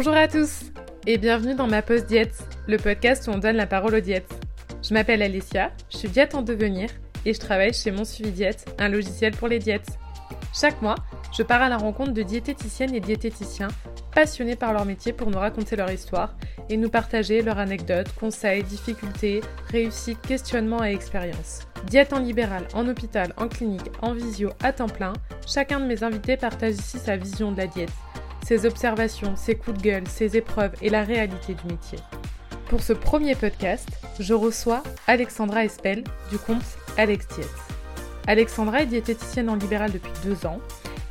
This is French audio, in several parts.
Bonjour à tous et bienvenue dans ma pause diète, le podcast où on donne la parole aux diètes. Je m'appelle Alicia, je suis diète en devenir et je travaille chez Mon Suivi Diète, un logiciel pour les diètes. Chaque mois, je pars à la rencontre de diététiciennes et diététiciens passionnés par leur métier pour nous raconter leur histoire et nous partager leurs anecdotes, conseils, difficultés, réussites, questionnements et expériences. Diète en libéral, en hôpital, en clinique, en visio, à temps plein, chacun de mes invités partage ici sa vision de la diète ses observations, ses coups de gueule, ses épreuves et la réalité du métier. Pour ce premier podcast, je reçois Alexandra Espel du compte Alex Diet. Alexandra est diététicienne en libéral depuis deux ans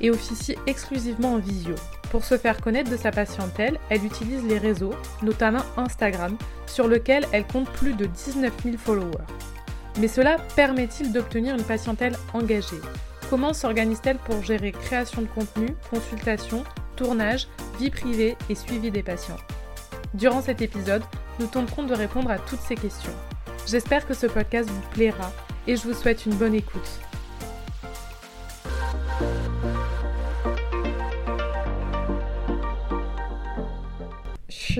et officie exclusivement en visio. Pour se faire connaître de sa patientèle, elle utilise les réseaux, notamment Instagram, sur lequel elle compte plus de 19 000 followers. Mais cela permet-il d'obtenir une patientèle engagée? Comment s'organise-t-elle pour gérer création de contenu, consultation, tournage, vie privée et suivi des patients. Durant cet épisode, nous tenterons de répondre à toutes ces questions. J'espère que ce podcast vous plaira et je vous souhaite une bonne écoute.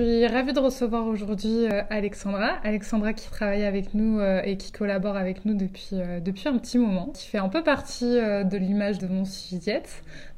Suis ravie de recevoir aujourd'hui euh, Alexandra. Alexandra qui travaille avec nous euh, et qui collabore avec nous depuis, euh, depuis un petit moment, qui fait un peu partie de l'image de mon sujet.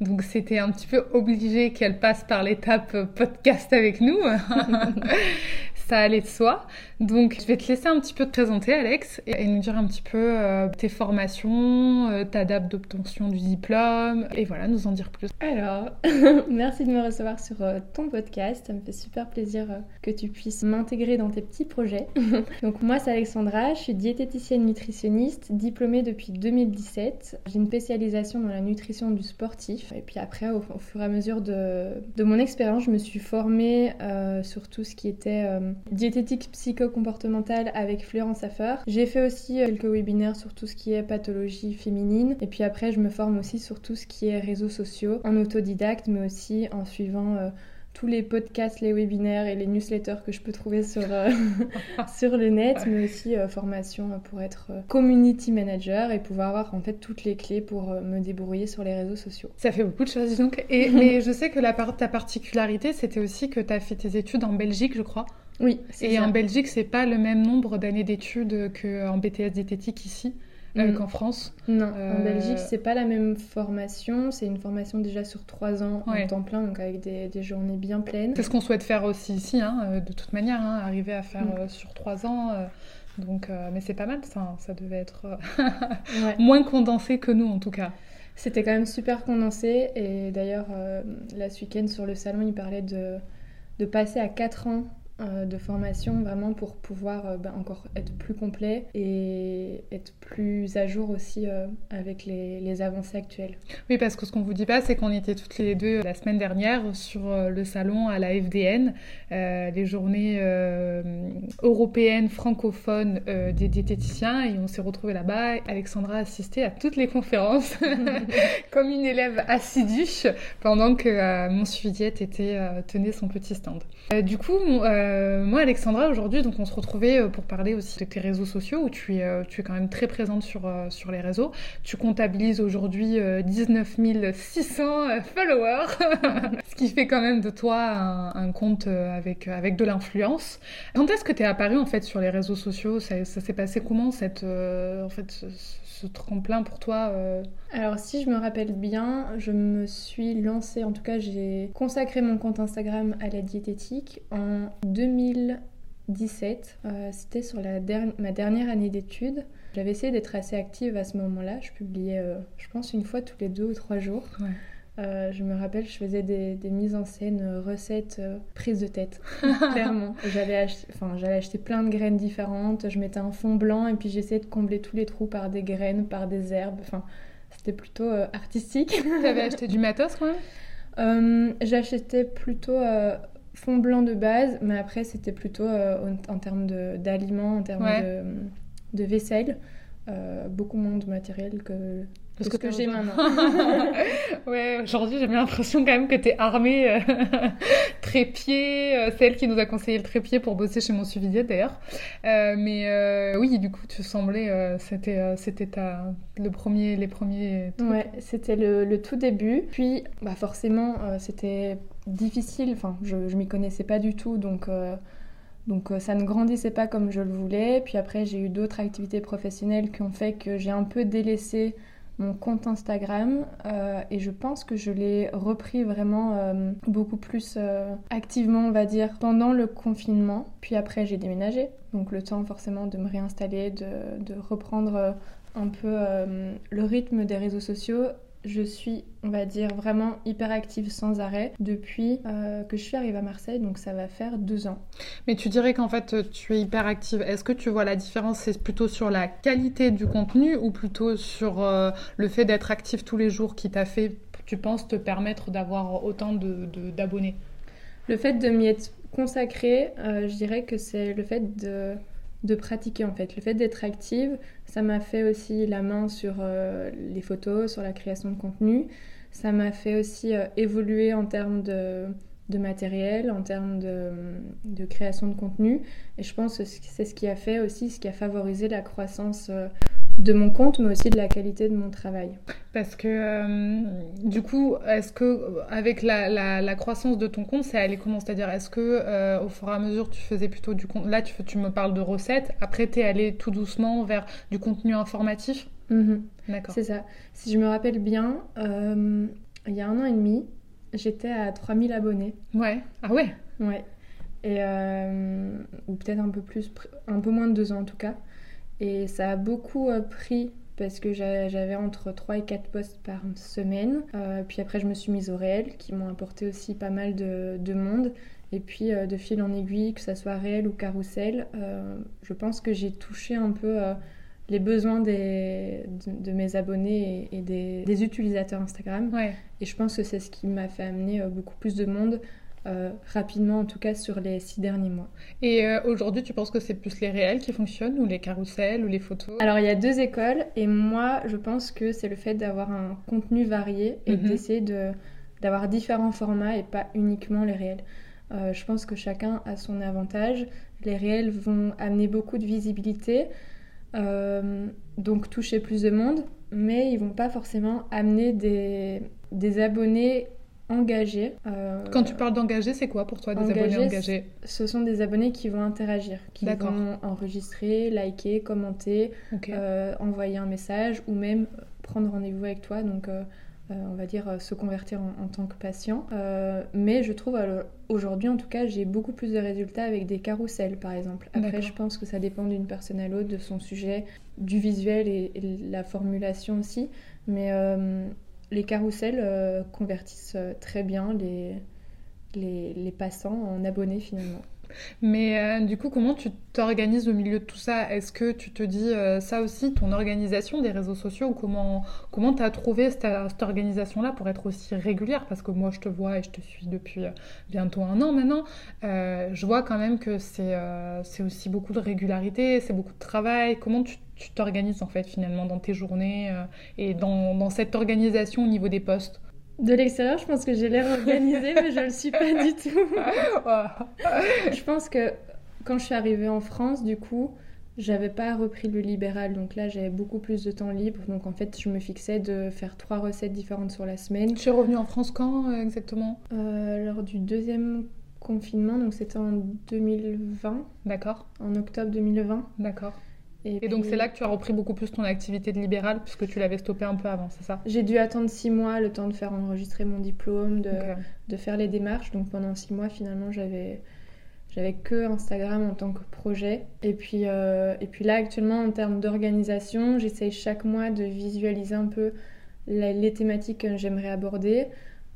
Donc c'était un petit peu obligé qu'elle passe par l'étape podcast avec nous. ça allait de soi. Donc, je vais te laisser un petit peu te présenter, Alex, et, nous dire un petit peu euh, tes formations, euh, ta date d'obtention du diplôme, et voilà, nous en dire plus. Alors, merci de me recevoir sur euh, ton podcast. Ça me fait super plaisir que tu puisses m'intégrer dans tes petits projets. Donc, moi, c'est Alexandra, je suis diététicienne nutritionniste, diplômée depuis 2017. J'ai une spécialisation dans la nutrition du sportif. Et puis après, au, fur et à mesure de, de mon expérience, je me suis formée sur tout ce qui était diététique psycho-comportementale avec Florence Affer. J'ai fait aussi euh, quelques webinaires sur tout ce qui est pathologie féminine. Et puis après, je me forme aussi sur tout ce qui est réseaux sociaux, en autodidacte, mais aussi en suivant euh, tous les podcasts, les webinaires et les newsletters que je peux trouver sur, euh, sur le net, mais aussi formation pour être community manager et pouvoir avoir en fait toutes les clés pour me débrouiller sur les réseaux sociaux. Ça fait beaucoup de choses donc. Et, mais je sais que la, ta particularité, c'était aussi que tu as fait tes études en Belgique, je crois. Oui. Et en Belgique, c'est pas le même nombre d'années d'études qu'en BTS diététique ici. Euh, mm. qu'en France. Non, en euh, Belgique, c'est pas la même formation. C'est une formation déjà sur trois ans en temps plein, donc avec des, des journées bien pleines. C'est ce qu'on souhaite faire aussi ici, hein, euh, de toute manière, hein, arriver à faire mm. sur trois ans. donc, mais c'est pas mal, ça. Hein, ça devait être moins condensé que nous, en tout cas. C'était quand même super condensé. Et d'ailleurs, là, ce week-end, sur le salon, il parlait de, de passer à quatre ans euh, de formation vraiment pour pouvoir euh, ben, encore être plus complet et être plus à jour aussi euh, avec les, avancées actuelles. Oui, parce que ce qu'on vous dit pas, c'est qu'on était toutes les deux la semaine dernière sur le salon à la FDN, les journées européennes francophones des diététiciens, et on s'est retrouvés là-bas. Alexandra a assisté à toutes les conférences comme une élève assidue pendant que mon suivi était, tenait son petit stand. du coup, euh, moi, Alexandra, aujourd'hui, donc on se retrouvait euh, pour parler aussi de tes réseaux sociaux où tu es, euh, quand même très présente sur, sur les réseaux. Tu comptabilises aujourd'hui 19 600 followers, ce qui fait quand même de toi un, compte avec, avec de l'influence. Quand est-ce que tu es apparue en fait sur les réseaux sociaux? Ça, s'est passé comment cette, en fait, ce tremplin pour toi Alors si je me rappelle bien, je me suis lancée, en tout cas j'ai consacré mon compte Instagram à la diététique en 2017. Euh, c'était sur la ma dernière année d'études. J'avais essayé d'être assez active à ce moment-là. Je publiais, euh, je pense, une fois tous les deux ou trois jours. Euh, je me rappelle, je faisais des, mises en scène, recettes, prises de tête, clairement. J'allais acheter, enfin, j'allais acheter plein de graines différentes, je mettais un fond blanc et puis j'essayais de combler tous les trous par des graines, par des herbes. Enfin, c'était plutôt artistique. Tu avais acheté du matos quand même J'achetais plutôt fond blanc de base, mais après c'était plutôt euh, en, termes d'aliments, en termes de, de, vaisselle, euh, beaucoup moins de matériel que Parce que, que j'ai maintenant. ouais, aujourd'hui j'ai bien l'impression quand même que tu es armée euh, trépied. Euh, c'est elle qui nous a conseillé le trépied pour bosser chez mon suivi d'ailleurs. Euh, mais oui, du coup, tu semblais, c'était, c'était ta, le premier, les premiers. Ouais, c'était le, le, tout début. Puis, bah forcément, c'était difficile. Enfin, je, je m'y connaissais pas du tout, donc. Donc ça ne grandissait pas comme je le voulais. Puis après, j'ai eu d'autres activités professionnelles qui ont fait que j'ai un peu délaissé mon compte Instagram euh, et je pense que je l'ai repris vraiment euh, beaucoup plus euh, activement, on va dire, pendant le confinement. Puis après, j'ai déménagé, donc le temps forcément de me réinstaller, de, de reprendre un peu le rythme des réseaux sociaux je suis, on va dire, vraiment hyper active sans arrêt depuis euh, que je suis arrivée à Marseille, donc ça va faire deux ans. Mais tu dirais qu'en fait, tu es hyper active. Est-ce que tu vois la différence? C'est plutôt sur la qualité du contenu ou plutôt sur euh, le fait d'être active tous les jours qui t'a fait, tu penses, te permettre d'avoir autant d'abonnés? Le fait de m'y être consacrée, euh, je dirais que c'est le fait de de pratiquer en fait. Le fait d'être active, ça m'a fait aussi la main sur euh, les photos, sur la création de contenu. Ça m'a fait aussi euh, évoluer en termes de, matériel, en termes de, de, création de contenu. Et je pense que c'est ce qui a fait aussi, ce qui a favorisé la croissance euh, de mon compte, mais aussi de la qualité de mon travail. Parce que euh, du coup, est-ce que avec la, la, croissance de ton compte, c'est allé comment? C'est-à-dire, est-ce que euh, au fur et à mesure, tu faisais plutôt du compte Là, tu, tu me parles de recettes. Après, tu es allé tout doucement vers du contenu informatif? Mhm. D'accord. C'est ça. Si je me rappelle bien, euh, il y a un an et demi, j'étais à 3000 abonnés. Ouais. Ah ouais? Ouais. Et ou peut-être un peu plus, un peu moins de deux ans en tout cas. Et ça a beaucoup euh, pris parce que j'avais entre 3 et 4 posts par semaine. Euh, puis après, je me suis mise au réel, qui m'ont apporté aussi pas mal de, monde. Et puis, euh, de fil en aiguille, que ça soit réel ou carrousel, je pense que j'ai touché un peu les besoins des, de, mes abonnés et, des, utilisateurs Instagram. Et je pense que c'est ce qui m'a fait amener beaucoup plus de monde euh, rapidement, en tout cas sur les six derniers mois. Et euh, aujourd'hui, tu penses que c'est plus les réels qui fonctionnent ou les carousels ou les photos? Alors, il y a deux écoles et moi, je pense que c'est le fait d'avoir un contenu varié et mhm. d'essayer de, d'avoir différents formats et pas uniquement les réels. Euh, je pense que chacun a son avantage. Les réels vont amener beaucoup de visibilité, donc toucher plus de monde, mais ils vont pas forcément amener des, des abonnés engagés. Euh, Quand tu parles d'engagés, c'est quoi pour toi des abonnés engagés Ce sont des abonnés qui vont interagir, qui vont enregistrer, liker, commenter, euh, envoyer un message ou même prendre rendez-vous avec toi. Donc, euh, on va dire se convertir en, tant que patient. mais je trouve aujourd'hui, en tout cas, j'ai beaucoup plus de résultats avec des carousels, par exemple. Après, je pense que ça dépend d'une personne à l'autre, de son sujet, du visuel et, et la formulation aussi. Mais les carousels euh, convertissent euh, très bien les, les, passants en abonnés finalement. Mais euh, du coup, comment tu t'organises au milieu de tout ça? Est-ce que tu te dis ça aussi, ton organisation des réseaux sociaux Comment comment as trouvé cette, organisation-là pour être aussi régulière? Parce que moi, je te vois et je te suis depuis bientôt un an maintenant. je vois quand même que c'est aussi beaucoup de régularité, c'est beaucoup de travail. Comment tu t'organises en fait finalement dans tes journées euh, et dans, dans, cette organisation au niveau des postes? De l'extérieur, je pense que j'ai l'air organisée, mais je ne le suis pas du tout. je pense que quand je suis arrivée en France, du coup, j'avais pas repris le libéral, donc là j'avais beaucoup plus de temps libre. Donc en fait, je me fixais de faire trois recettes différentes sur la semaine. Tu es revenue en France quand euh, exactement? Euh, Lors du deuxième confinement, donc c'était en 2020. D'accord. En octobre 2020. D'accord. Et, donc c'est là que tu as repris beaucoup plus ton activité de libérale puisque tu l'avais stoppé un peu avant, c'est ça? J'ai dû attendre six mois, le temps de faire enregistrer mon diplôme, de, de faire les démarches. Donc pendant six mois, finalement, j'avais j'avais que Instagram en tant que projet. Et puis, euh, et puis là, actuellement, en termes d'organisation, j'essaye chaque mois de visualiser un peu les thématiques que j'aimerais aborder.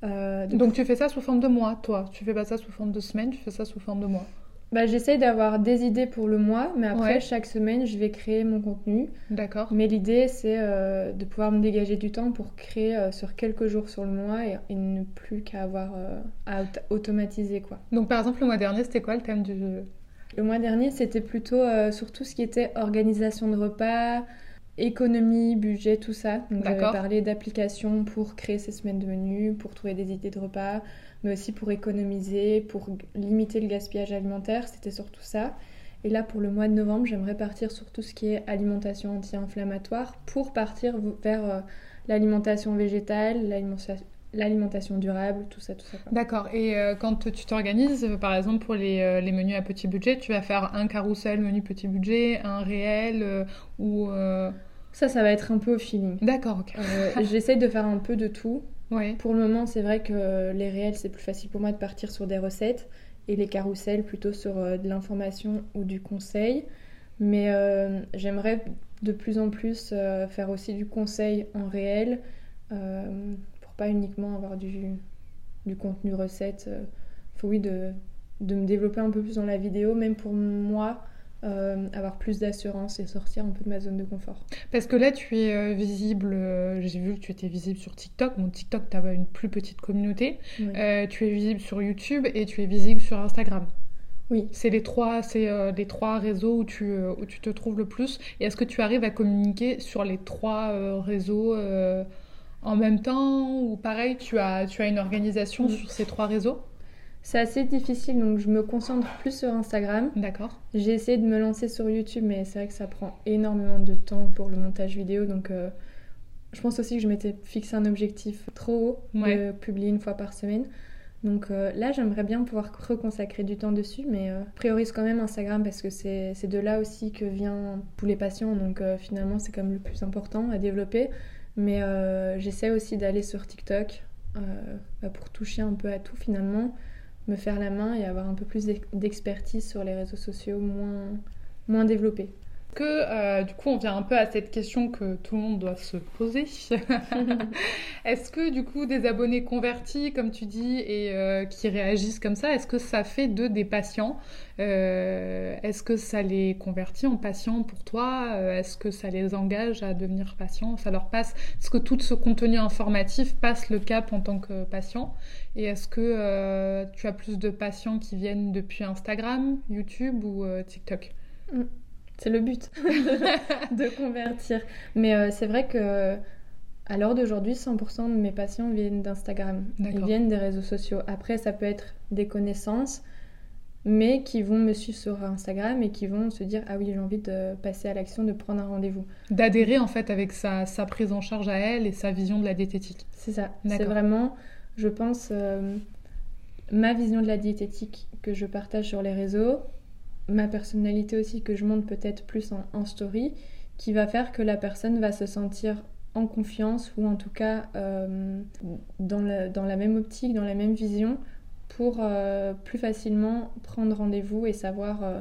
Euh, donc tu fais ça sous forme de mois, toi? Tu fais pas ça sous forme de semaine, tu fais ça sous forme de mois? Bah, J'essaye d'avoir des idées pour le mois, mais après, chaque semaine, je vais créer mon contenu. D'accord. Mais l'idée, c'est euh, de pouvoir me dégager du temps pour créer euh, sur quelques jours sur le mois et, ne plus qu'à avoir euh, à automatiser. Quoi. Donc, par exemple, le mois dernier, c'était quoi le thème du... Le mois dernier, c'était plutôt sur tout ce qui était organisation de repas, économie, budget, tout ça. Donc j'avais parlé d'applications pour créer ces semaines de menus, pour trouver des idées de repas, mais aussi pour économiser, pour limiter le gaspillage alimentaire. C'était surtout ça. Et là, pour le mois de novembre, j'aimerais partir sur tout ce qui est alimentation anti-inflammatoire pour partir vers euh, l'alimentation végétale, l'alimentation durable, tout ça, tout ça. D'accord. Et euh, quand tu t'organises, euh, par exemple pour les, les, menus à petit budget, tu vas faire un carrousel menu petit budget, un réel ou... Ça, ça va être un peu au feeling. D'accord, ok. J'essaye de faire un peu de tout. Pour le moment, c'est vrai que les réels, c'est plus facile pour moi de partir sur des recettes et les carousels plutôt sur euh, de l'information ou du conseil. Mais euh, j'aimerais de plus en plus euh, faire aussi du conseil en réel pour pas uniquement avoir du, du contenu recette. faut oui de, de me développer un peu plus dans la vidéo, même pour moi euh, avoir plus d'assurance et sortir un peu de ma zone de confort. Parce que là, tu es euh, visible, euh, j'ai vu que tu étais visible sur TikTok. Bon, TikTok, tu as une plus petite communauté. tu es visible sur YouTube et tu es visible sur Instagram. Oui. C'est les trois, c'est les trois réseaux où tu, où tu te trouves le plus. Et est-ce que tu arrives à communiquer sur les trois réseaux en même temps ou pareil, tu as, tu as une organisation sur ces trois réseaux? C'est assez difficile, donc je me concentre plus sur Instagram. D'accord. J'ai essayé de me lancer sur YouTube, mais c'est vrai que ça prend énormément de temps pour le montage vidéo, donc euh, je pense aussi que je m'étais fixé un objectif trop haut de publier une fois par semaine. Donc euh, là, j'aimerais bien pouvoir reconsacrer du temps dessus, mais euh, priorise quand même Instagram parce que c'est de là aussi que viennent tous les patients, donc finalement c'est comme le plus important à développer. Mais j'essaie aussi d'aller sur TikTok bah, pour toucher un peu à tout finalement me faire la main et avoir un peu plus d'expertise sur les réseaux sociaux moins, moins développés. Que euh, du coup, on vient un peu à cette question que tout le monde doit se poser. est-ce que du coup, des abonnés convertis, comme tu dis, et euh, qui réagissent comme ça, est-ce que ça fait d'eux des patients? Euh, Est-ce que ça les convertit en patients pour toi? Est-ce que ça les engage à devenir patients? Ça leur passe Est-ce que tout ce contenu informatif passe le cap en tant que patient? Et est-ce que tu as plus de patients qui viennent depuis Instagram, YouTube ou TikTok? Mm. C'est le but de convertir. Mais euh, c'est vrai que à l'heure d'aujourd'hui, 100% de mes patients viennent d'Instagram. Ils viennent des réseaux sociaux. Après, ça peut être des connaissances, mais qui vont me suivre sur Instagram et qui vont se dire Ah oui, j'ai envie de passer à l'action, de prendre un rendez-vous. D'adhérer en fait avec sa, sa, prise en charge à elle et sa vision de la diététique. C'est ça. C'est vraiment, je pense, euh, ma vision de la diététique que je partage sur les réseaux ma personnalité aussi que je montre peut-être plus en, story, qui va faire que la personne va se sentir en confiance ou en tout cas euh, dans, la, dans, la, même optique, dans la même vision pour euh, plus facilement prendre rendez-vous et savoir euh,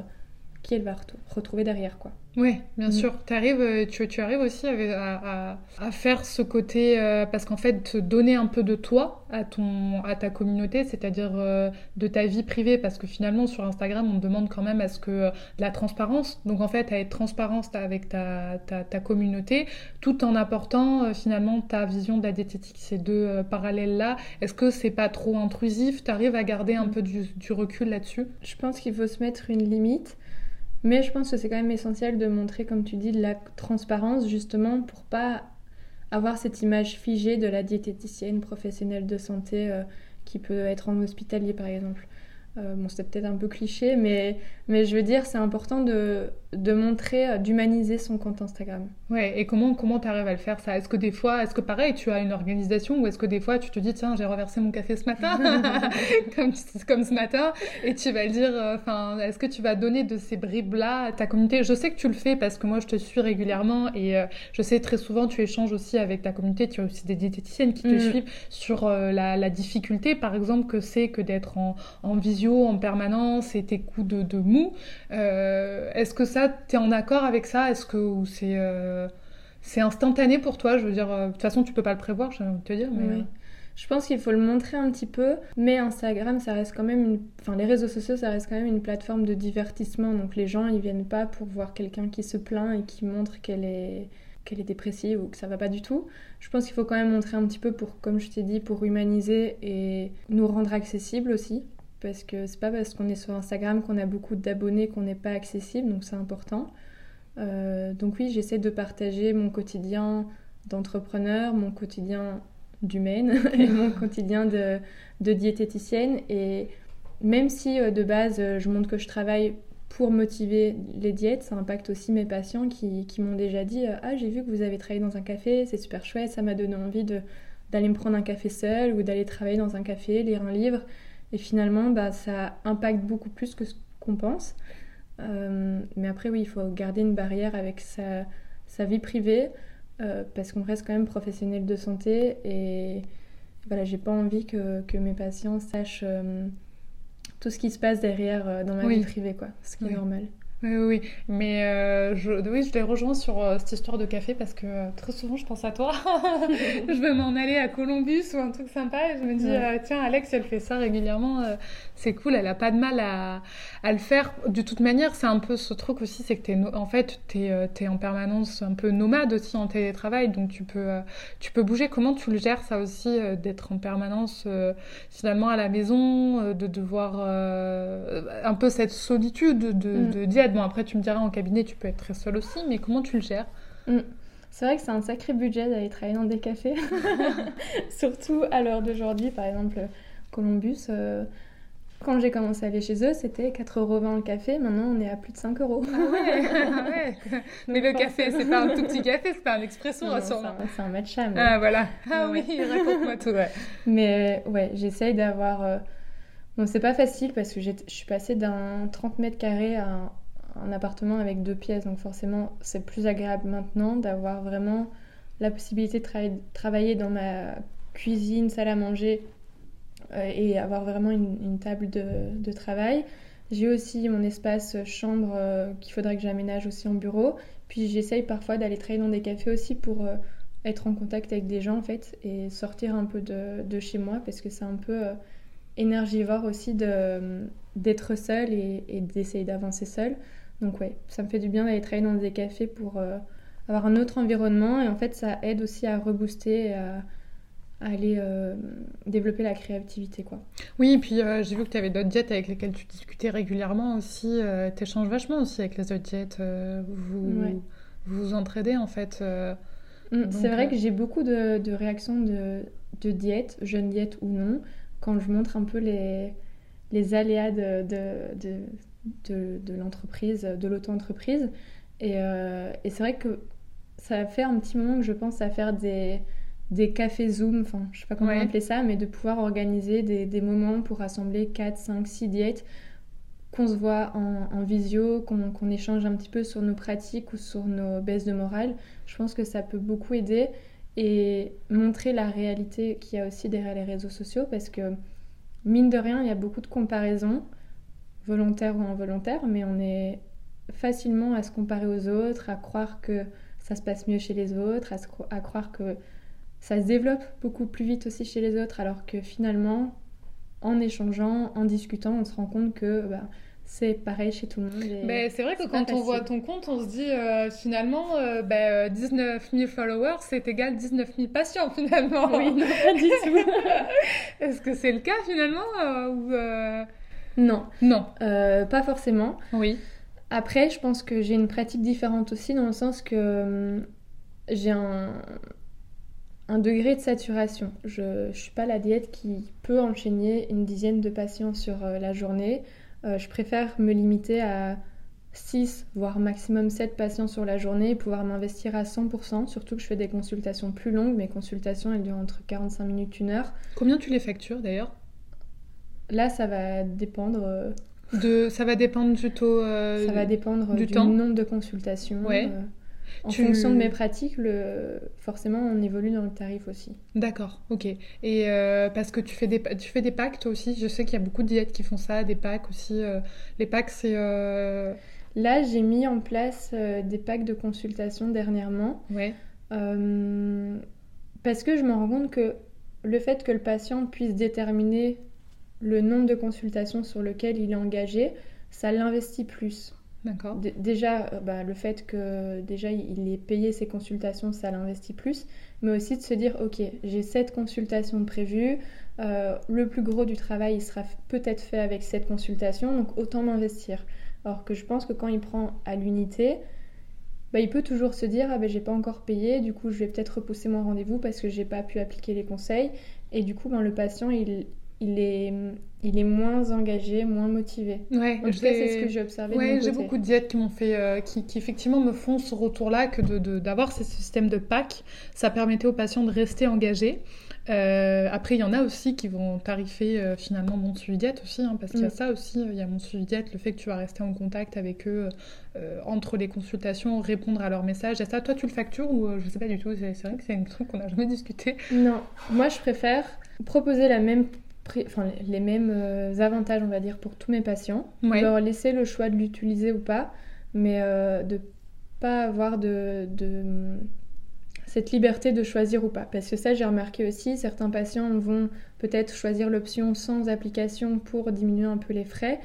qui elle va retrouver derrière quoi. Oui, bien mm. sûr. Arrives, euh, tu, tu, arrives aussi à, à, faire ce côté, euh, parce qu'en fait, te donner un peu de toi à, ton, à ta communauté, c'est-à-dire euh, de ta vie privée, parce que finalement, sur Instagram, on demande quand même à ce que de la transparence, donc en fait, à être transparente avec ta, ta, ta communauté, tout en apportant finalement ta vision de la diététique, ces deux parallèles-là. Est-ce que c'est pas trop intrusif? Tu arrives à garder un mm. peu du, du recul là-dessus? Je pense qu'il faut se mettre une limite. Mais je pense que c'est quand même essentiel de montrer, comme tu dis, de la transparence, justement, pour pas avoir cette image figée de la diététicienne professionnelle de santé euh, qui peut être en hospitalier, par exemple. Euh, bon, c'est peut-être un peu cliché, mais, mais je veux dire, c'est important de, de montrer, euh, d'humaniser son compte Instagram. Ouais, et comment comment tu arrives à le faire ça? Est-ce que des fois, est-ce que pareil, tu as une organisation ou est-ce que des fois tu te dis tiens, j'ai reversé mon café ce matin? Comme, comme ce matin et tu vas le dire euh, enfin, est-ce que tu vas donner de ces bribes-là à ta communauté? Je sais que tu le fais parce que moi je te suis régulièrement et euh, je sais très souvent tu échanges aussi avec ta communauté, tu as aussi des diététiciennes qui te mm. suivent sur la, la, difficulté par exemple que c'est que d'être en, en, visio en permanence et tes coups de, de mou. est-ce que ça tu es en accord avec ça? Est-ce que c'est euh, c'est instantané pour toi? Je veux dire, euh, de toute façon, tu peux pas le prévoir, je vais te dire. Mais... Euh. Je pense qu'il faut le montrer un petit peu, mais Instagram, ça reste quand même une... Enfin, les réseaux sociaux, ça reste quand même une plateforme de divertissement. Donc les gens, ils viennent pas pour voir quelqu'un qui se plaint et qui montre qu'elle est qu'elle est dépressive ou que ça va pas du tout. Je pense qu'il faut quand même montrer un petit peu pour, comme je t'ai dit, pour humaniser et nous rendre accessibles aussi parce que c'est pas parce qu'on est sur Instagram qu'on a beaucoup d'abonnés qu'on n'est pas accessible, donc c'est important. donc oui, j'essaie de partager mon quotidien d'entrepreneur, mon quotidien d'humaine et mon quotidien de, diététicienne. Et même si de base, je montre que je travaille pour motiver les diètes, ça impacte aussi mes patients qui, m'ont déjà dit Ah, j'ai vu que vous avez travaillé dans un café, c'est super chouette, ça m'a donné envie d'aller me prendre un café seul ou d'aller travailler dans un café, lire un livre. Et finalement, bah, ça impacte beaucoup plus que ce qu'on pense. Euh, mais après, oui, il faut garder une barrière avec sa, sa vie privée euh, parce qu'on reste quand même professionnel de santé et voilà, j'ai pas envie que, que, mes patients sachent euh, tout ce qui se passe derrière dans ma vie privée, quoi, ce qui est normal. Oui, oui, mais euh, je, oui, je les rejoins sur euh, cette histoire de café parce que euh, très souvent je pense à toi. je veux m'en aller à Columbus ou un truc sympa et je me dis, tiens, Alex, elle fait ça régulièrement, c'est cool, elle a pas de mal à, à, le faire. De toute manière, c'est un peu ce truc aussi, c'est que es en fait, tu es, en permanence un peu nomade aussi en télétravail, donc tu peux, tu peux bouger. Comment tu le gères ça aussi, d'être en permanence finalement à la maison, de devoir un peu cette solitude de, mm. de dire Bon, après, tu me diras, en cabinet, tu peux être très seul aussi, mais comment tu le gères mm. C'est vrai que c'est un sacré budget d'aller travailler dans des cafés. Surtout à l'heure d'aujourd'hui, par exemple, Columbus. Euh, quand j'ai commencé à aller chez eux, c'était 4,20€ le café. Maintenant, on est à plus de 5 euros. Ah ouais, ah ouais. Mais le café, c'est pas un tout petit café, c'est pas un expresso, C'est un, matcha. Ah voilà. Ah oui, raconte-moi tout. Ouais. Mais ouais, j'essaye d'avoir. Euh, bon, c'est pas facile parce que je suis passée d'un 30 mètres carrés à un appartement avec deux pièces, donc forcément c'est plus agréable maintenant d'avoir vraiment la possibilité de travailler dans ma cuisine, salle à manger euh, et avoir vraiment une, table de, travail. J'ai aussi mon espace chambre euh, qu'il faudrait que j'aménage aussi en bureau. Puis j'essaye parfois d'aller travailler dans des cafés aussi pour euh, être en contact avec des gens en fait et sortir un peu de, chez moi parce que c'est un peu énergivore aussi d'être seul et, et d'essayer d'avancer seul. Donc ouais, ça me fait du bien d'aller travailler dans des cafés pour euh, avoir un autre environnement et en fait ça aide aussi à rebooster et à, aller euh, développer la créativité quoi. Oui, et puis euh, j'ai vu que tu avais d'autres diètes avec lesquelles tu discutais régulièrement aussi, tu échanges vachement aussi avec les autres diètes, vous, vous entraidez en fait. Mm, c'est vrai que j'ai beaucoup de, réactions de, de diètes, jeunes diètes ou non, quand je montre un peu les, les aléas de, de de, l'entreprise, de l'auto-entreprise. Euh, et, c'est vrai que ça fait un petit moment que je pense à faire des, des cafés Zoom, enfin je sais pas comment appeler ça, mais de pouvoir organiser des, moments pour rassembler 4, 5, 6 diètes, qu'on se voit en, visio, qu'on échange un petit peu sur nos pratiques ou sur nos baisses de morale. Je pense que ça peut beaucoup aider et montrer la réalité qu'il y a aussi derrière les réseaux sociaux parce que mine de rien, il y a beaucoup de comparaisons volontaire ou involontaire, mais on est facilement à se comparer aux autres, à croire que ça se passe mieux chez les autres, à, croire que ça se développe beaucoup plus vite aussi chez les autres, alors que finalement, en échangeant, en discutant, on se rend compte que bah, c'est pareil chez tout le monde. Mais c'est vrai que quand on voit ton compte, on se dit euh, finalement, euh, bah, 19 000 followers, c'est égal 19 000 patients finalement. Oui, non, pas du tout. Est-ce que c'est le cas finalement euh, ou, non. Non. Euh, pas forcément. Oui. Après, je pense que j'ai une pratique différente aussi dans le sens que hum, j'ai un, un, degré de saturation. Je ne suis pas la diète qui peut enchaîner une dizaine de patients sur euh, la journée. Euh, je préfère me limiter à 6, voire maximum 7 patients sur la journée et pouvoir m'investir à 100%, surtout que je fais des consultations plus longues. Mes consultations, elles durent entre 45 minutes, 1 heure. Combien tu les factures d'ailleurs? Là, ça va dépendre. Euh, de, ça va dépendre du taux. Euh, ça va dépendre du, nombre de consultations. Ouais. Euh, en fonction de mes pratiques, le... forcément, on évolue dans le tarif aussi. D'accord, ok. Et parce que tu fais, des, tu fais des packs toi aussi, je sais qu'il y a beaucoup de diètes qui font ça, des packs aussi. les packs, c'est. Là, j'ai mis en place des packs de consultation dernièrement. Ouais. parce que je me rends compte que le fait que le patient puisse déterminer le nombre de consultations sur lequel il est engagé, ça l'investit plus. D'accord. déjà, euh, bah, le fait que déjà il ait payé ses consultations, ça l'investit plus, mais aussi de se dire, ok, j'ai cette consultation prévue, euh, le plus gros du travail il sera peut-être fait avec cette consultation, donc autant m'investir. Alors que je pense que quand il prend à l'unité, bah, il peut toujours se dire ah ben j'ai pas encore payé, du coup je vais peut-être repousser mon rendez-vous parce que j'ai pas pu appliquer les conseils. Et du coup, ben, le patient il, il est, il est moins engagé, moins motivé. Ouais, en tout cas, c'est ce que j'ai observé. Ouais, j'ai beaucoup de diètes qui m'ont fait, euh, qui, qui, effectivement me font ce retour-là que d'avoir de, de, ces systèmes de PAC, ça permettait aux patients de rester engagés. Euh, après, il y en a aussi qui vont tarifer euh, finalement mon suivi diète aussi, hein, parce qu'il y a mm. ça aussi. Il y a mon suivi diète, le fait que tu vas rester en contact avec eux euh, entre les consultations, répondre à leurs messages. Et ça, toi, tu le factures ou je sais pas du tout C'est vrai que c'est un truc qu'on n'a jamais discuté. Non, moi, je préfère proposer la même enfin, les mêmes avantages, on va dire, pour tous mes patients. Leur laisser le choix de l'utiliser ou pas, mais de pas avoir de, de cette liberté de choisir ou pas. Parce que ça, j'ai remarqué aussi, certains patients vont peut-être choisir l'option sans application pour diminuer un peu les frais.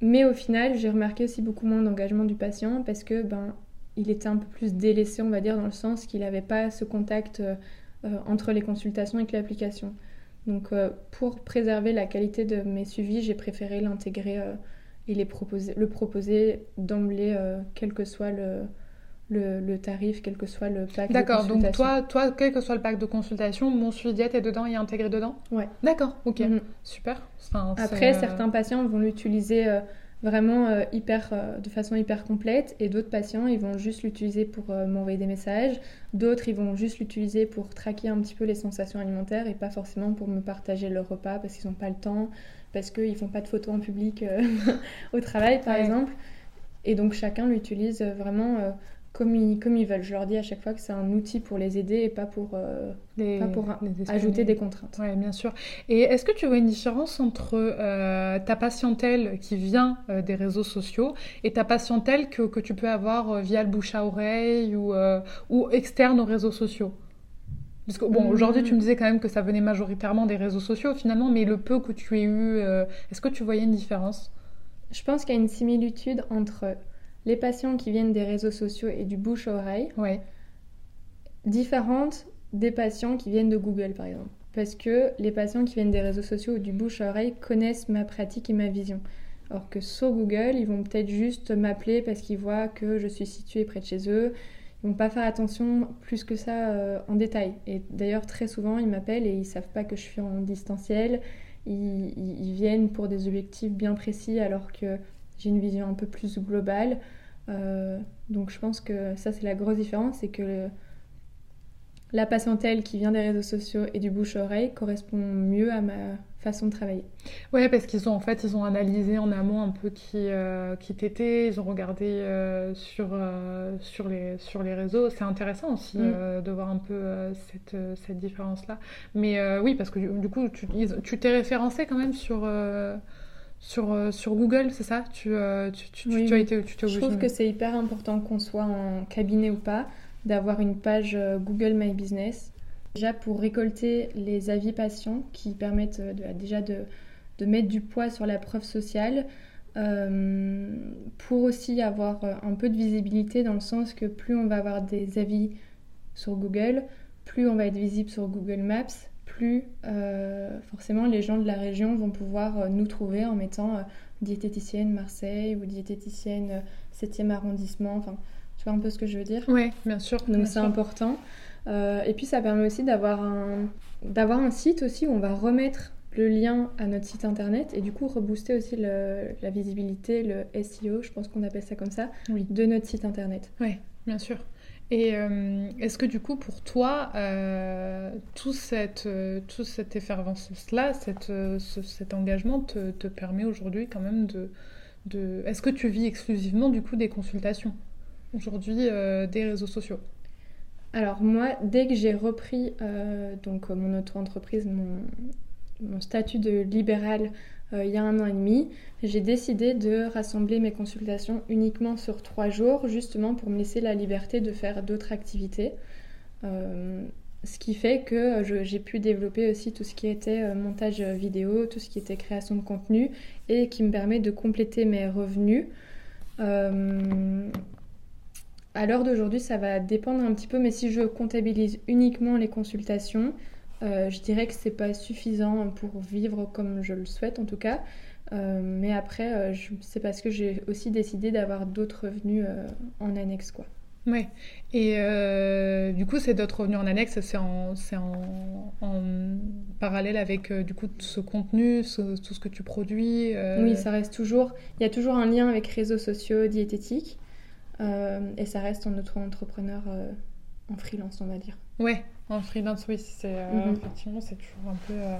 Mais au final, j'ai remarqué aussi beaucoup moins d'engagement du patient parce que ben, il était un peu plus délaissé, on va dire, dans le sens qu'il n'avait pas ce contact euh, entre les consultations et l'application. Donc, euh, pour préserver la qualité de mes suivis, j'ai préféré l'intégrer euh, et les proposer, le proposer d'emblée, quel que soit le, le, tarif, quel que soit le pack de D'accord, donc toi, toi, quel que soit le pack de consultation, mon suivi diète est dedans, est intégré dedans? Ouais. D'accord, ok, mhm. super. Après, euh, certains patients vont l'utiliser euh, vraiment euh, hyper, de façon hyper complète et d'autres patients, ils vont juste l'utiliser pour m'envoyer des messages. D'autres, ils vont juste l'utiliser pour traquer un petit peu les sensations alimentaires et pas forcément pour me partager leur repas parce qu'ils n'ont pas le temps, parce qu'ils font pas de photos en public au travail, par exemple. Et donc, chacun l'utilise vraiment comme ils, comme ils veulent. Je leur dis à chaque fois que c'est un outil pour les aider et pas pour, euh, pas pour ajouter des contraintes. Oui, bien sûr. Et est-ce que tu vois une différence entre euh, ta patientèle qui vient euh, des réseaux sociaux et ta patientèle que, que tu peux avoir via le bouche à oreille ou, ou externe aux réseaux sociaux? Parce que, bon, aujourd'hui, tu me disais quand même que ça venait majoritairement des réseaux sociaux, finalement, mais le peu que tu aies eu, est-ce que tu voyais une différence? Je pense qu'il y a une similitude entre les patients qui viennent des réseaux sociaux et du bouche-oreille, ouais. différentes des patients qui viennent de Google, par exemple. Parce que les patients qui viennent des réseaux sociaux ou du bouche-oreille connaissent ma pratique et ma vision. Alors que sur Google, ils vont peut-être juste m'appeler parce qu'ils voient que je suis située près de chez eux. Ils vont pas faire attention plus que ça euh, en détail. Et d'ailleurs, très souvent, ils m'appellent et ils savent pas que je suis en distanciel. Ils, ils, viennent pour des objectifs bien précis alors que j'ai une vision un peu plus globale. Euh, donc je pense que ça c'est la grosse différence, c'est que la patientèle qui vient des réseaux sociaux et du bouche-oreille correspond mieux à ma façon de travailler. Ouais, parce qu'ils ont en fait ils ont analysé en amont un peu qui euh, qui t'étais, ils ont regardé euh, sur sur les sur les réseaux. C'est intéressant aussi mm. de voir un peu cette cette différence là. Mais oui, parce que du coup tu tu t'es référencé quand même sur sur, euh, sur Google, c'est ça? Tu, euh, tu, tu, tu, as été, tu Je trouve que c'est hyper important qu'on soit en cabinet ou pas, d'avoir une page euh, Google My Business. Déjà pour récolter les avis patients qui permettent déjà de, de, mettre du poids sur la preuve sociale, pour aussi avoir un peu de visibilité dans le sens que plus on va avoir des avis sur Google, plus on va être visible sur Google Maps, plus euh, forcément les gens de la région vont pouvoir euh, nous trouver en mettant euh, diététicienne Marseille ou diététicienne 7e arrondissement. Enfin, tu vois un peu ce que je veux dire? Oui, bien sûr. Donc c'est important. et puis ça permet aussi d'avoir un, d'avoir un site aussi où on va remettre le lien à notre site internet et du coup rebooster aussi la visibilité, le SEO, je pense qu'on appelle ça comme ça, oui. de notre site internet. Oui, bien sûr. Et euh, est-ce que du coup, pour toi, euh, tout cette, euh, effervescence-là, cette, cet engagement te, permet aujourd'hui quand même de... de... Est-ce que tu vis exclusivement du coup des consultations aujourd'hui des réseaux sociaux? Alors moi, dès que j'ai repris donc mon auto-entreprise, mon, statut de libéral euh, il y a un an et demi, j'ai décidé de rassembler mes consultations uniquement sur trois jours, justement pour me laisser la liberté de faire d'autres activités. Euh, ce qui fait que j'ai pu développer aussi tout ce qui était euh, montage vidéo, tout ce qui était création de contenu et qui me permet de compléter mes revenus. à l'heure d'aujourd'hui, ça va dépendre un petit peu, mais si je comptabilise uniquement les consultations, euh, je dirais que c'est pas suffisant pour vivre comme je le souhaite en tout cas. Euh, mais après, euh, c'est parce que j'ai aussi décidé d'avoir d'autres revenus en annexe quoi. Ouais. Et du coup, c'est d'autres revenus en annexe, c'est en, en, en, parallèle avec du coup ce contenu, tout ce que tu produis. Oui, ça reste toujours. Il y a toujours un lien avec réseaux sociaux, diététiques, et ça reste en auto-entrepreneur en freelance, on va dire. Ouais, en freelance, oui, c'est euh, mhm. effectivement c'est toujours un peu. Euh,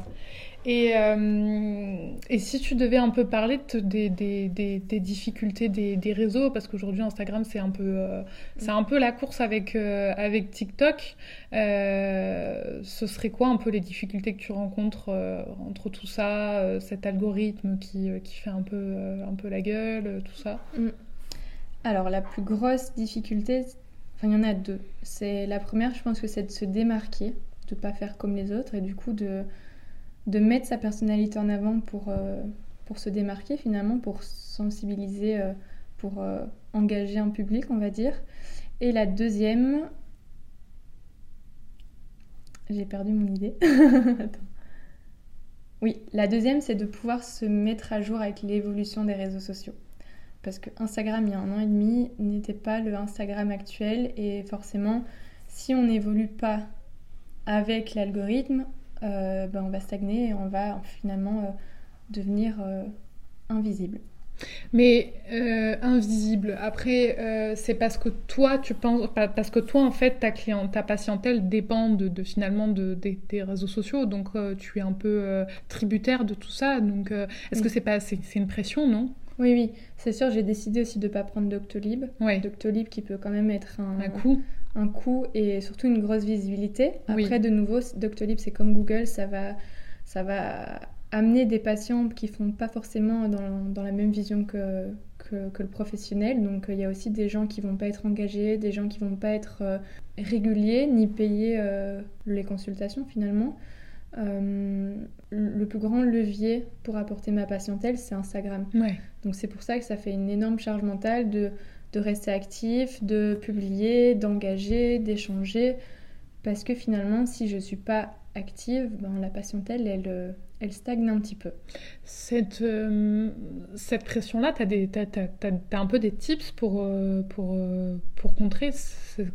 et, euh, et si tu devais un peu parler de, des, des, des, difficultés des, des, réseaux, parce qu'aujourd'hui Instagram c'est un peu c'est un peu la course avec avec TikTok. ce serait quoi un peu les difficultés que tu rencontres entre tout ça, cet algorithme qui, qui fait un peu un peu la gueule, tout ça? Mm. Alors la plus grosse difficulté Enfin, il y en a deux. C'est la première, je pense que c'est de se démarquer, de pas faire comme les autres et du coup de, de mettre sa personnalité en avant pour, euh, pour se démarquer finalement, pour sensibiliser, euh, pour euh, engager un public, on va dire. Et la deuxième, j'ai perdu mon idée. Attends. Oui, la deuxième, c'est de pouvoir se mettre à jour avec l'évolution des réseaux sociaux parce que Instagram il y a un an et demi n'était pas le Instagram actuel et forcément si on n'évolue pas avec l'algorithme, euh, ben on va stagner et on va finalement euh, devenir euh, invisible. Mais invisible. Après, c'est parce que toi, tu penses, parce que toi, en fait, ta cliente, ta patientèle dépend de, finalement de, des réseaux sociaux, donc tu es un peu tributaire de tout ça. Donc, est-ce que c'est pas, c'est une pression, non? Oui, oui, c'est sûr, j'ai décidé aussi de ne pas prendre Doctolib. Doctolib qui peut quand même être un, un coût. Un coût et surtout une grosse visibilité. Après, de nouveau, Doctolib, c'est comme Google, ça va, ça va amener des patients qui font pas forcément dans, dans la même vision que, que, le professionnel. Donc, il y a aussi des gens qui vont pas être engagés, des gens qui vont pas être euh, réguliers, ni payer euh, les consultations finalement. Euh, le plus grand levier pour apporter ma patientèle, c'est Instagram. Donc c'est pour ça que ça fait une énorme charge mentale de, de rester actif, de publier, d'engager, d'échanger. Parce que finalement, si je ne suis pas active, ben, la patientèle, elle, euh, elle stagne un petit peu. Cette, euh, cette pression-là, tu as, un peu des tips pour, euh, pour, pour contrer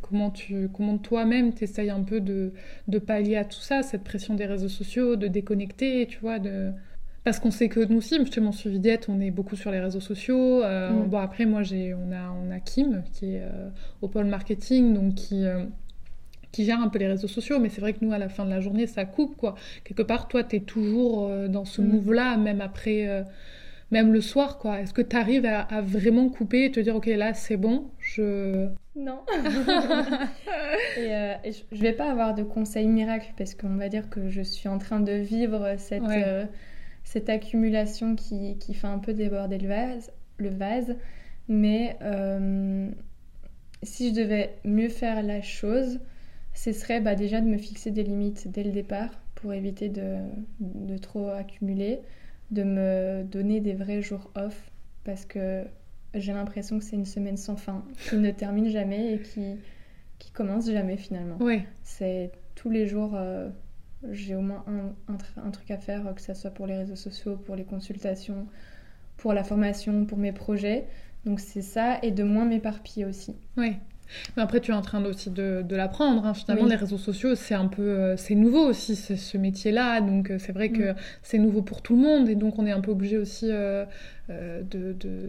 comment, comment toi-même tu essayes un peu de, de pallier à tout ça, cette pression des réseaux sociaux, de déconnecter, tu vois, de... Parce qu'on sait que nous aussi, je mon suivi diète, on est beaucoup sur les réseaux sociaux. Mm. Bon, après, moi, j'ai, on, a, on a Kim, qui est au pôle marketing, donc qui qui gère un peu les réseaux sociaux, mais c'est vrai que nous, à la fin de la journée, ça coupe, quoi. Quelque part, toi, tu es toujours euh, dans ce mm. move-là, même après, euh, même le soir, quoi. Est-ce que tu arrives à, vraiment couper et te dire, ok, là, c'est bon, je... Non. et, euh, je vais pas avoir de conseils miracles, parce qu'on va dire que je suis en train de vivre cette, cette accumulation qui, qui, fait un peu déborder le vase. Le vase. Mais si je devais mieux faire la chose, ce serait bah, déjà de me fixer des limites dès le départ pour éviter de, de, trop accumuler, de me donner des vrais jours off parce que j'ai l'impression que c'est une semaine sans fin qui ne termine jamais et qui, qui commence jamais finalement. Oui. C'est tous les jours, euh, j'ai au moins un, truc à faire, que ce soit pour les réseaux sociaux, pour les consultations, pour la formation, pour mes projets. Donc c'est ça, et de moins m'éparpiller aussi. Oui. Mais après, tu es en train aussi de, de l'apprendre. Hein. Finalement, les réseaux sociaux, c'est un peu, euh, c'est nouveau aussi ce métier-là. Donc, euh, c'est vrai que mm. c'est nouveau pour tout le monde, et donc on est un peu obligé aussi euh, euh,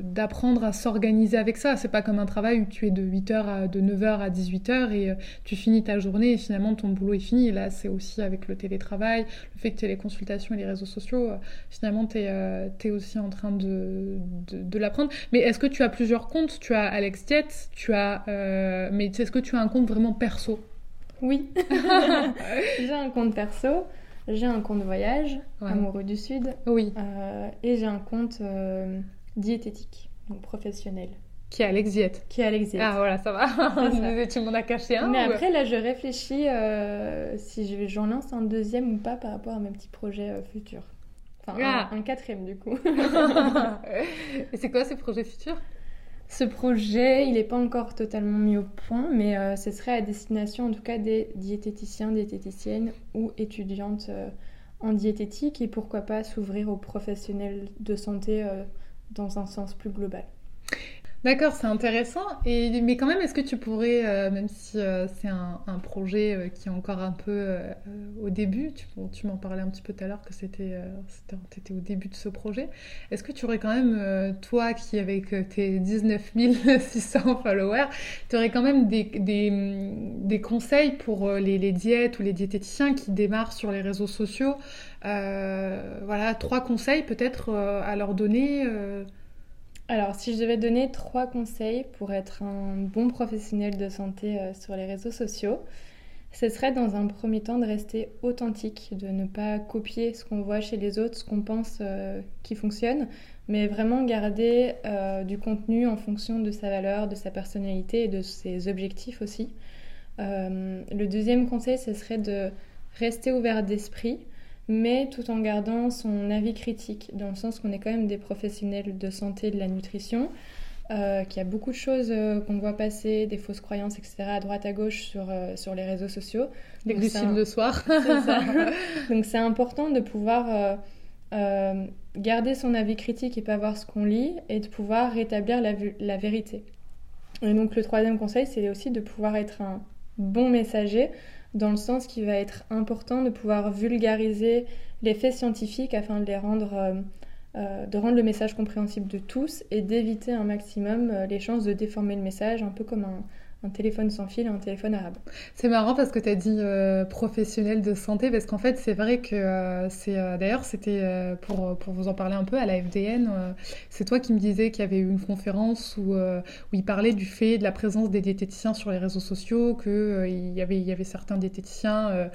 d'apprendre à s'organiser avec ça. C'est pas comme un travail où tu es de 8h à de 9h à 18h et tu finis ta journée et finalement ton boulot est fini. Et là, c'est aussi avec le télétravail, le fait que tu aies les consultations et les réseaux sociaux, finalement, tu es, aussi en train de, de, l'apprendre. Mais est-ce que tu as plusieurs comptes? Tu as Alex Diet, tu as. Mais est-ce que tu as un compte vraiment perso Oui, j'ai un compte perso. J'ai un compte voyage, amoureux du Sud. Oui. Euh, et j'ai un compte euh, diététique, donc professionnel. Qui est Alex Diète. Qui est Alex Diète. Ah voilà, ça va. tu m'en as caché un. Mais après, là, je réfléchis euh, si j'en lance un deuxième ou pas par rapport à mes petits projets futurs. Enfin, un, ah. un, quatrième du coup. et c'est quoi ces projets futurs? Ce projet, il n'est pas encore totalement mis au point, mais euh, ce serait à destination en tout cas des diététiciens, diététiciennes ou étudiantes euh, en diététique et pourquoi pas s'ouvrir aux professionnels de santé euh, dans un sens plus global. D'accord, c'est intéressant. Et, mais quand même, est-ce que tu pourrais, euh, même si euh, c'est un, projet euh, qui est encore un peu au début, tu, tu m'en parlais un petit peu tout à l'heure que c'était, étais au début de ce projet, est-ce que tu aurais quand même, toi qui avec tes 19 600 followers, tu aurais quand même des, des, des conseils pour les, les, diètes ou les diététiciens qui démarrent sur les réseaux sociaux Voilà, trois conseils peut-être à leur donner alors, si je devais donner trois conseils pour être un bon professionnel de santé euh, sur les réseaux sociaux, ce serait dans un premier temps de rester authentique, de ne pas copier ce qu'on voit chez les autres, ce qu'on pense euh, qui fonctionne, mais vraiment garder euh, du contenu en fonction de sa valeur, de sa personnalité et de ses objectifs aussi. le deuxième conseil, ce serait de rester ouvert d'esprit, mais tout en gardant son avis critique, dans le sens qu'on est quand même des professionnels de santé de la nutrition, euh, qu'il y a beaucoup de choses euh, qu'on voit passer, des fausses croyances, etc., à droite à gauche sur, euh, sur les réseaux sociaux. Des glucides de soir. Donc c'est important de pouvoir garder son avis critique et pas voir ce qu'on lit, et de pouvoir rétablir la, la vérité. Et donc le troisième conseil, c'est aussi de pouvoir être un bon messager dans le sens qu'il va être important de pouvoir vulgariser les faits scientifiques afin de les rendre, euh, euh, de rendre le message compréhensible de tous et d'éviter un maximum euh, les chances de déformer le message, un peu comme un, un téléphone sans fil et un téléphone arabe. C'est marrant parce que tu as dit euh, professionnel de santé, parce qu'en fait, c'est vrai que euh, c'est. Euh, d'ailleurs, c'était pour, pour vous en parler un peu à la FDN, c'est toi qui me disais qu'il y avait eu une conférence où, il parlait du fait de la présence des diététiciens sur les réseaux sociaux, qu'il il y, avait, y avait certains diététiciens,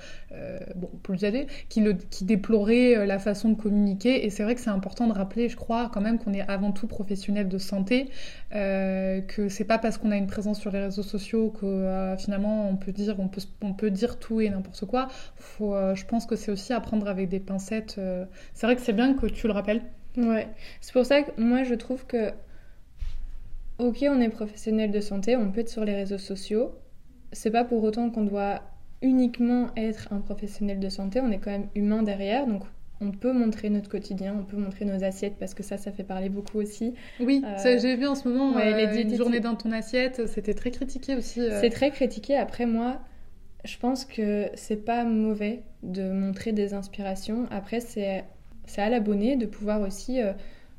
bon, plus âgés, qui, le, qui déploraient la façon de communiquer. Et c'est vrai que c'est important de rappeler, je crois, quand même qu'on est avant tout professionnel de santé, que c'est pas parce qu'on a une présence sur les réseaux sociaux que euh, finalement on peut dire on peut, dire tout et n'importe quoi. Euh, je pense que c'est aussi à prendre avec des pincettes. Euh. C'est vrai que c'est bien que tu le rappelles. Ouais, c'est pour ça que moi je trouve que ok on est professionnel de santé, on peut être sur les réseaux sociaux. C'est pas pour autant qu'on doit uniquement être un professionnel de santé, on est quand même humain derrière, donc on peut montrer notre quotidien, on peut montrer nos assiettes parce que ça, ça fait parler beaucoup aussi. Oui, euh, j'ai vu en ce moment ouais, euh, une journée dans ton assiette, c'était très critiqué aussi. Euh. C'est très critiqué. Après moi, je pense que c'est pas mauvais de montrer des inspirations. Après, c'est à l'abonné de pouvoir aussi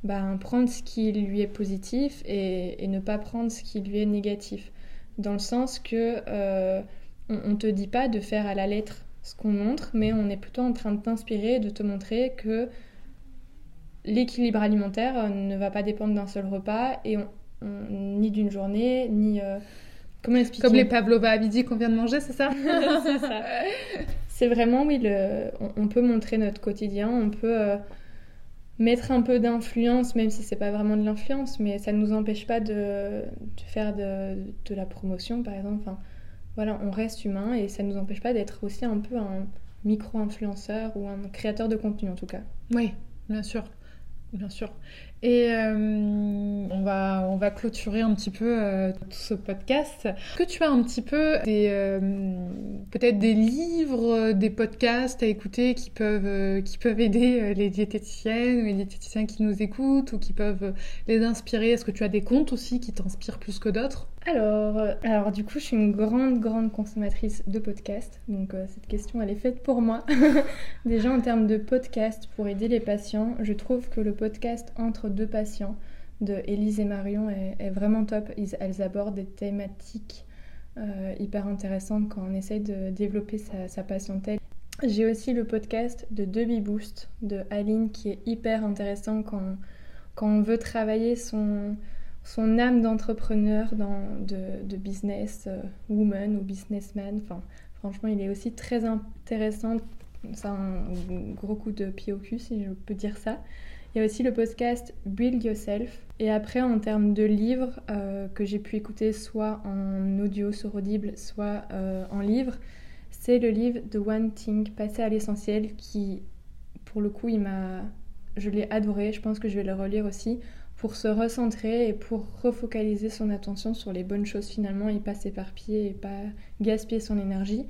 bah, prendre ce qui lui est positif et, ne pas prendre ce qui lui est négatif. Dans le sens que on, on te dit pas de faire à la lettre ce qu'on montre, mais on est plutôt en train de t'inspirer, de te montrer que l'équilibre alimentaire euh, ne va pas dépendre d'un seul repas et ni d'une journée, ni... Euh, comment expliquer Comme les pavlova à midi qu'on vient de manger, c'est ça C'est ça. C'est vraiment, oui, le, on, peut montrer notre quotidien, on peut euh, mettre un peu d'influence, même si c'est pas vraiment de l'influence, mais ça ne nous empêche pas de, faire de, de, la promotion, par exemple. Enfin, voilà, on reste humain et ça ne nous empêche pas d'être aussi un peu un micro-influenceur ou un créateur de contenu en tout cas. Oui, bien sûr. Bien sûr. Et euh, on, va, on va clôturer un petit peu euh, tout ce podcast. Est-ce que tu as un petit peu des, euh, peut-être des livres, des podcasts à écouter qui peuvent, qui peuvent aider les diététiciennes ou les diététiciens qui nous écoutent ou qui peuvent les inspirer? Est-ce que tu as des comptes aussi qui t'inspirent plus que d'autres? Alors, alors, du coup, je suis une grande, grande consommatrice de podcasts. Donc, cette question, elle est faite pour moi. Déjà, en termes de podcasts pour aider les patients, je trouve que le podcast entre deux patients de Élise et Marion est, vraiment top. elles abordent des thématiques euh, hyper intéressantes quand on essaye de développer sa, patientèle. J'ai aussi le podcast de Deby Boost de Aline qui est hyper intéressant quand, quand on veut travailler son, son âme d'entrepreneur, de, de, business euh, woman ou businessman. Enfin, franchement, il est aussi très intéressant. C'est un gros coup de pied au cul, si je peux dire ça. Il y a aussi le podcast Build Yourself. Et après, en termes de livres euh, que j'ai pu écouter soit en audio sur Audible, soit euh, en livre, c'est le livre The One Thing, Passer à l'essentiel, qui, pour le coup, il m'a... je l'ai adoré. Je pense que je vais le relire aussi pour se recentrer et pour refocaliser son attention sur les bonnes choses finalement et pas s'éparpiller et pas gaspiller son énergie.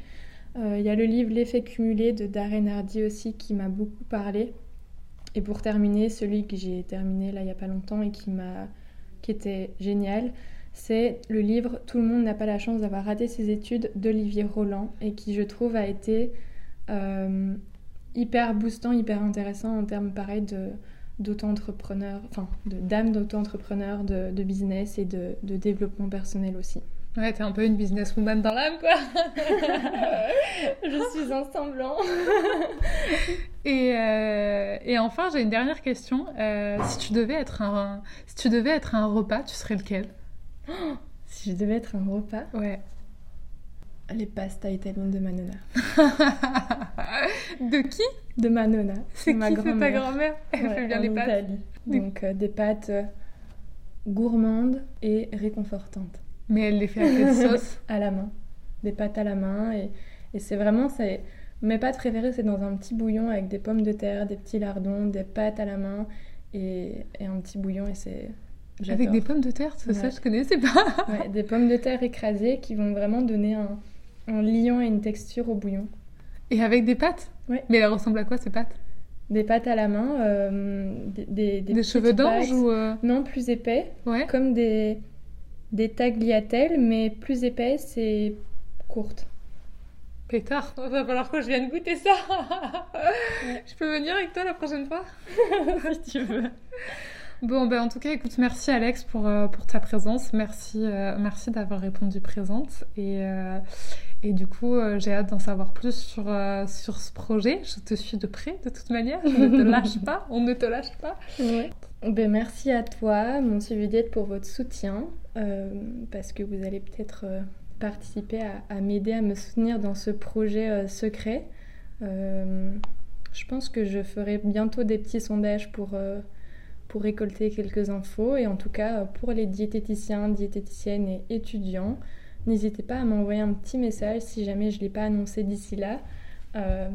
Euh, il y a le livre L'effet cumulé de Darren Hardy aussi qui m'a beaucoup parlé et pour terminer, celui que j'ai terminé là il n'y a pas longtemps et qui m'a qui était génial, c'est le livre Tout le monde n'a pas la chance d'avoir raté ses études d'Olivier Roland et qui, je trouve, a été euh, hyper boostant, hyper intéressant en termes, pareil, de d'auto-entrepreneurs, enfin, de dames d'auto-entrepreneurs, de, de, business et de, de développement personnel aussi. Ouais, t'es un peu une businesswoman dans l'âme, quoi. je suis en semblant. et, euh, et, enfin, j'ai une dernière question. Euh, si tu devais être un, si tu devais être un repas, tu serais lequel? Si je devais être un repas? Ouais. Les pastas italiennes de Manona. de qui? De Manona. C'est ma grand-mère. ta grand-mère Elle fait bien les pâtes. Donc euh, des pâtes gourmandes et réconfortantes. Mais elle les fait à quelle sauce? À la main. Des pâtes à la main. Et, et c'est vraiment... C'est... Mes pâtes préférées, c'est dans un petit bouillon avec des pommes de terre, des petits lardons, des pâtes à la main et, et un petit bouillon. Et c'est... Avec des pommes de terre, c'est ça, je connaissais pas. ouais, des pommes de terre écrasées qui vont vraiment donner un, un liant et une texture au bouillon. Et avec des pâtes Oui. Mais elles ressemblent à quoi ces pâtes? Des pâtes à la main, euh, des, des, des, cheveux d'ange ou euh... Non, plus épais. Ouais. Comme des, des tagliatelles, mais plus épaisses et courtes. Pétard, va falloir que je vienne goûter ça. ouais. Je peux venir avec toi la prochaine fois? Si tu veux. Bon, ben en tout cas, écoute, merci Alex pour, euh, pour ta présence. Merci, euh, merci d'avoir répondu présente. Et, euh, et du coup, j'ai hâte d'en savoir plus sur, sur ce projet. Je te suis de près, de toute manière. Je ne te lâche pas. On ne te lâche pas. Ouais. Ben, merci à toi, mon suivi d'aide, pour votre soutien. parce que vous allez peut-être participer à, à m'aider à me soutenir dans ce projet secret. Je pense que je ferai bientôt des petits sondages pour pour récolter quelques infos. Et en tout cas, pour les diététiciens, diététiciennes et étudiants, n'hésitez pas à m'envoyer un petit message si jamais je ne l'ai pas annoncé d'ici là, euh,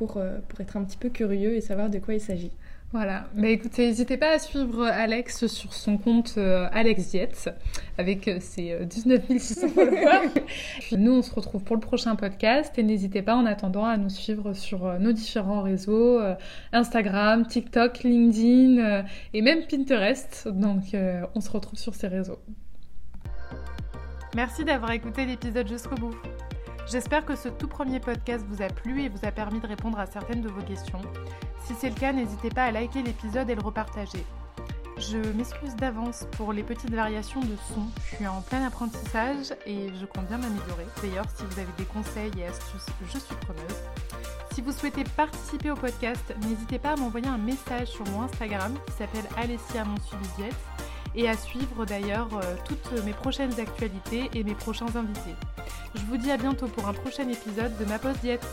pour, euh, pour être un petit peu curieux et savoir de quoi il s'agit. Voilà, mais écoutez, n'hésitez pas à suivre Alex sur son compte euh, Alex Diet avec euh, ses 19 600 followers. nous, on se retrouve pour le prochain podcast et n'hésitez pas en attendant à nous suivre sur euh, nos différents réseaux euh, Instagram, TikTok, LinkedIn euh, et même Pinterest. Donc, euh, on se retrouve sur ces réseaux. Merci d'avoir écouté l'épisode jusqu'au bout. J'espère que ce tout premier podcast vous a plu et vous a permis de répondre à certaines de vos questions. Si c'est le cas, n'hésitez pas à liker l'épisode et le repartager. Je m'excuse d'avance pour les petites variations de son. Je suis en plein apprentissage et je compte bien m'améliorer. D'ailleurs, si vous avez des conseils et astuces, je suis preneuse. Si vous souhaitez participer au podcast, n'hésitez pas à m'envoyer un message sur mon Instagram qui s'appelle Alessia Mon Suivi Diète et à suivre d'ailleurs euh, toutes mes prochaines actualités et mes prochains invités. Je vous dis à bientôt pour un prochain épisode de Ma Pause Diète.